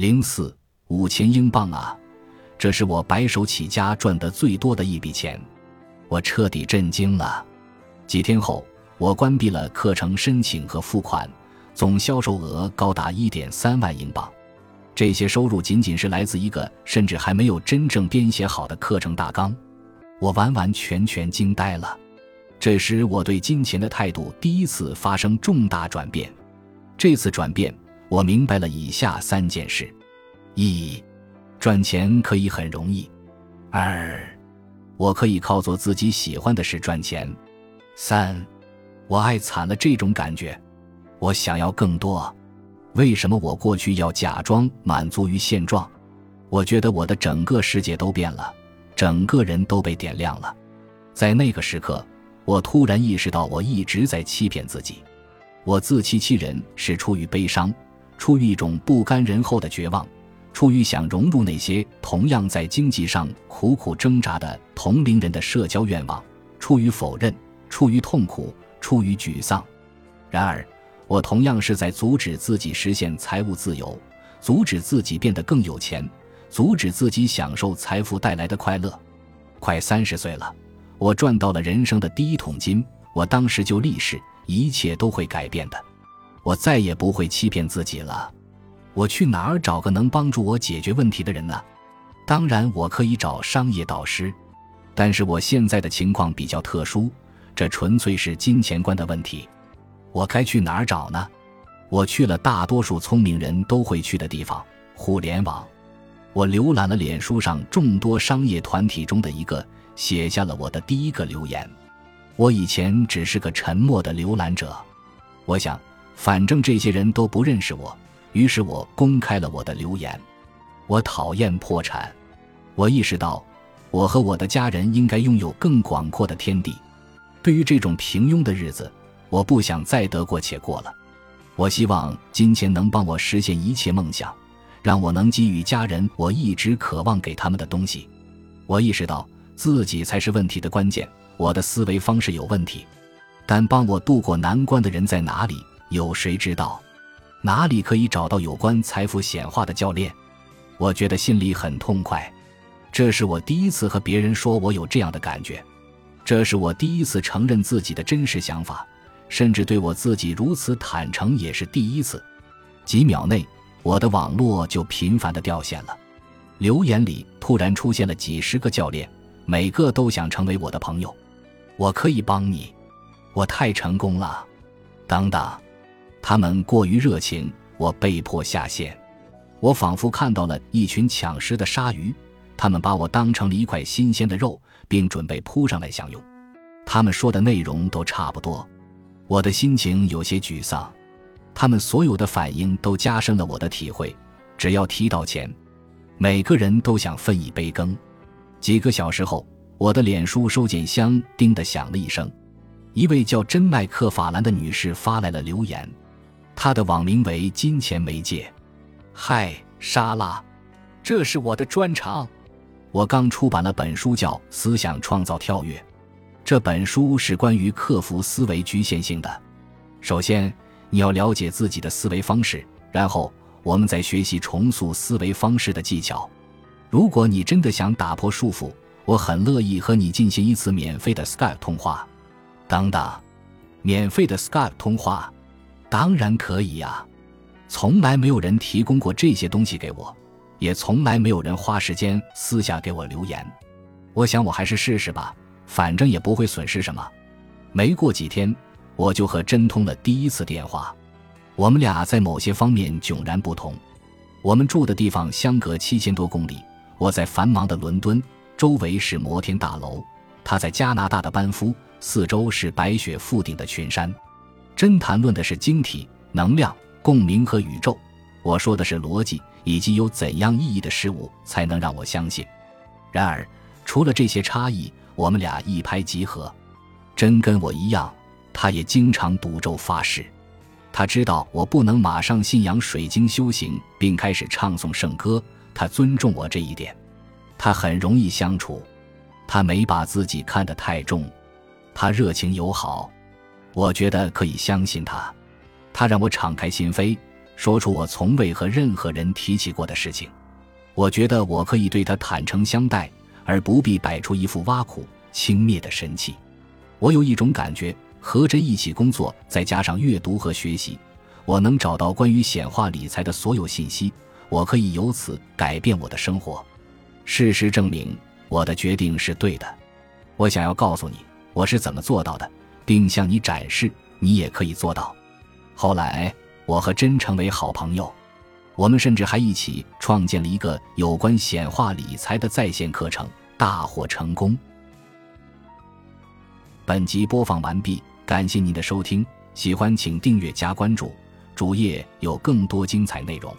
零四五千英镑啊！这是我白手起家赚得最多的一笔钱，我彻底震惊了。几天后，我关闭了课程申请和付款，总销售额高达一点三万英镑。这些收入仅仅是来自一个甚至还没有真正编写好的课程大纲，我完完全全惊呆了。这时，我对金钱的态度第一次发生重大转变。这次转变，我明白了以下三件事：一、赚钱可以很容易；二、我可以靠做自己喜欢的事赚钱；三、我爱惨了这种感觉，我想要更多。为什么我过去要假装满足于现状？我觉得我的整个世界都变了，整个人都被点亮了。在那个时刻。我突然意识到，我一直在欺骗自己。我自欺欺人是出于悲伤，出于一种不甘人后的绝望，出于想融入那些同样在经济上苦苦挣扎的同龄人的社交愿望，出于否认，出于痛苦，出于沮丧。然而，我同样是在阻止自己实现财务自由，阻止自己变得更有钱，阻止自己享受财富带来的快乐。快三十岁了。我赚到了人生的第一桶金，我当时就立誓，一切都会改变的，我再也不会欺骗自己了。我去哪儿找个能帮助我解决问题的人呢？当然，我可以找商业导师，但是我现在的情况比较特殊，这纯粹是金钱观的问题。我该去哪儿找呢？我去了大多数聪明人都会去的地方——互联网。我浏览了脸书上众多商业团体中的一个。写下了我的第一个留言。我以前只是个沉默的浏览者，我想，反正这些人都不认识我，于是我公开了我的留言。我讨厌破产，我意识到，我和我的家人应该拥有更广阔的天地。对于这种平庸的日子，我不想再得过且过了。我希望金钱能帮我实现一切梦想，让我能给予家人我一直渴望给他们的东西。我意识到。自己才是问题的关键。我的思维方式有问题，但帮我渡过难关的人在哪里？有谁知道？哪里可以找到有关财富显化的教练？我觉得心里很痛快。这是我第一次和别人说我有这样的感觉，这是我第一次承认自己的真实想法，甚至对我自己如此坦诚也是第一次。几秒内，我的网络就频繁的掉线了，留言里突然出现了几十个教练。每个都想成为我的朋友，我可以帮你，我太成功了。等等，他们过于热情，我被迫下线。我仿佛看到了一群抢食的鲨鱼，他们把我当成了一块新鲜的肉，并准备扑上来享用。他们说的内容都差不多，我的心情有些沮丧。他们所有的反应都加深了我的体会。只要提到钱，每个人都想分一杯羹。几个小时后，我的脸书收件箱“叮”的响了一声，一位叫珍麦克法兰的女士发来了留言，他的网名为“金钱媒介”。嗨，莎拉，这是我的专长。我刚出版了本书，叫《思想创造跳跃》。这本书是关于克服思维局限性的。首先，你要了解自己的思维方式，然后我们再学习重塑思维方式的技巧。如果你真的想打破束缚，我很乐意和你进行一次免费的 Skype 通话。等等，免费的 Skype 通话，当然可以呀！从来没有人提供过这些东西给我，也从来没有人花时间私下给我留言。我想我还是试试吧，反正也不会损失什么。没过几天，我就和真通了第一次电话。我们俩在某些方面迥然不同。我们住的地方相隔七千多公里。我在繁忙的伦敦，周围是摩天大楼；他在加拿大的班夫，四周是白雪覆顶的群山。真谈论的是晶体、能量、共鸣和宇宙。我说的是逻辑以及有怎样意义的事物才能让我相信。然而，除了这些差异，我们俩一拍即合。真跟我一样，他也经常赌咒发誓。他知道我不能马上信仰水晶修行，并开始唱诵圣歌。他尊重我这一点，他很容易相处，他没把自己看得太重，他热情友好，我觉得可以相信他。他让我敞开心扉，说出我从未和任何人提起过的事情。我觉得我可以对他坦诚相待，而不必摆出一副挖苦、轻蔑的神气。我有一种感觉，和着一起工作，再加上阅读和学习，我能找到关于显化理财的所有信息。我可以由此改变我的生活。事实证明，我的决定是对的。我想要告诉你，我是怎么做到的，并向你展示，你也可以做到。后来，我和真成为好朋友，我们甚至还一起创建了一个有关显化理财的在线课程，大获成功。本集播放完毕，感谢您的收听，喜欢请订阅加关注，主页有更多精彩内容。